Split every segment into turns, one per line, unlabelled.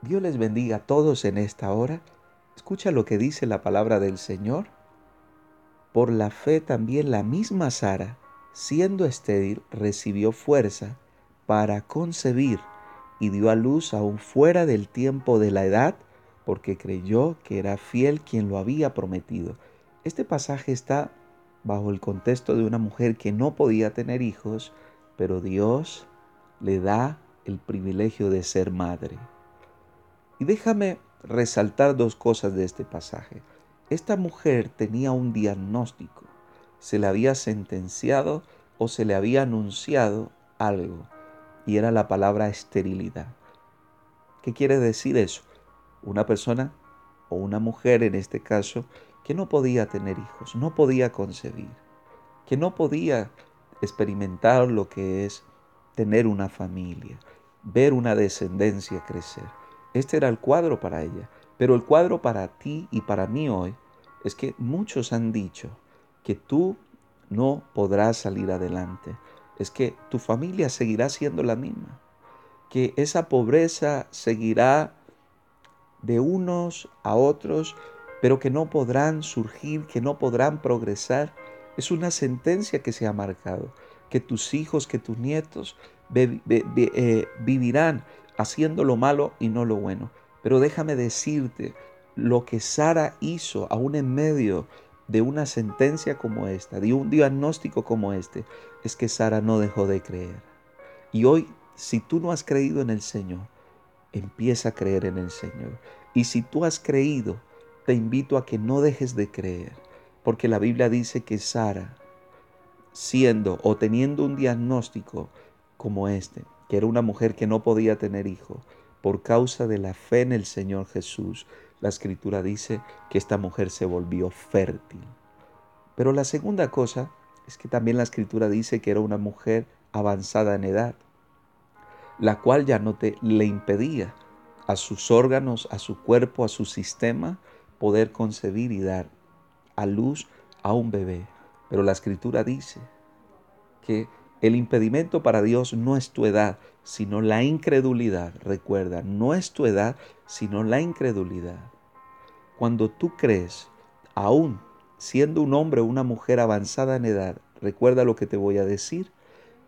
Dios les bendiga a todos en esta hora. Escucha lo que dice la palabra del Señor. Por la fe también la misma Sara, siendo estéril, recibió fuerza para concebir y dio a luz aún fuera del tiempo de la edad, porque creyó que era fiel quien lo había prometido. Este pasaje está bajo el contexto de una mujer que no podía tener hijos, pero Dios le da el privilegio de ser madre. Y déjame resaltar dos cosas de este pasaje. Esta mujer tenía un diagnóstico. Se le había sentenciado o se le había anunciado algo. Y era la palabra esterilidad. ¿Qué quiere decir eso? Una persona o una mujer en este caso que no podía tener hijos, no podía concebir, que no podía experimentar lo que es tener una familia, ver una descendencia crecer. Este era el cuadro para ella. Pero el cuadro para ti y para mí hoy es que muchos han dicho que tú no podrás salir adelante. Es que tu familia seguirá siendo la misma. Que esa pobreza seguirá de unos a otros, pero que no podrán surgir, que no podrán progresar. Es una sentencia que se ha marcado. Que tus hijos, que tus nietos eh, vivirán haciendo lo malo y no lo bueno. Pero déjame decirte, lo que Sara hizo aún en medio de una sentencia como esta, de un diagnóstico como este, es que Sara no dejó de creer. Y hoy, si tú no has creído en el Señor, empieza a creer en el Señor. Y si tú has creído, te invito a que no dejes de creer, porque la Biblia dice que Sara, siendo o teniendo un diagnóstico como este, que era una mujer que no podía tener hijo, por causa de la fe en el Señor Jesús, la escritura dice que esta mujer se volvió fértil. Pero la segunda cosa es que también la escritura dice que era una mujer avanzada en edad, la cual ya no te le impedía a sus órganos, a su cuerpo, a su sistema poder concebir y dar a luz a un bebé. Pero la escritura dice que el impedimento para Dios no es tu edad, sino la incredulidad. Recuerda, no es tu edad, sino la incredulidad. Cuando tú crees, aún siendo un hombre o una mujer avanzada en edad, recuerda lo que te voy a decir,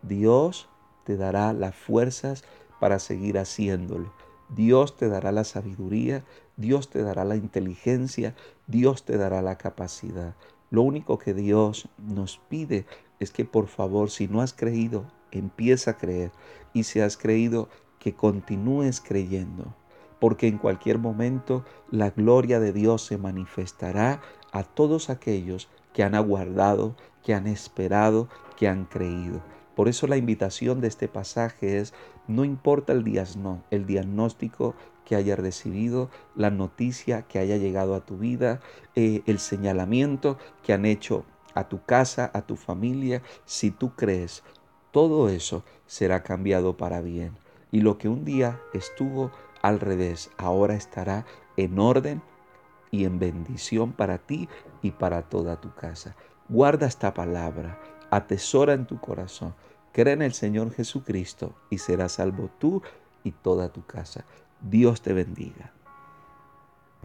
Dios te dará las fuerzas para seguir haciéndolo. Dios te dará la sabiduría, Dios te dará la inteligencia, Dios te dará la capacidad. Lo único que Dios nos pide es que por favor, si no has creído, empieza a creer. Y si has creído, que continúes creyendo. Porque en cualquier momento la gloria de Dios se manifestará a todos aquellos que han aguardado, que han esperado, que han creído. Por eso la invitación de este pasaje es, no importa el, el diagnóstico que hayas recibido, la noticia que haya llegado a tu vida, eh, el señalamiento que han hecho a tu casa, a tu familia, si tú crees, todo eso será cambiado para bien. Y lo que un día estuvo al revés, ahora estará en orden y en bendición para ti y para toda tu casa. Guarda esta palabra, atesora en tu corazón, cree en el Señor Jesucristo y serás salvo tú y toda tu casa. Dios te bendiga.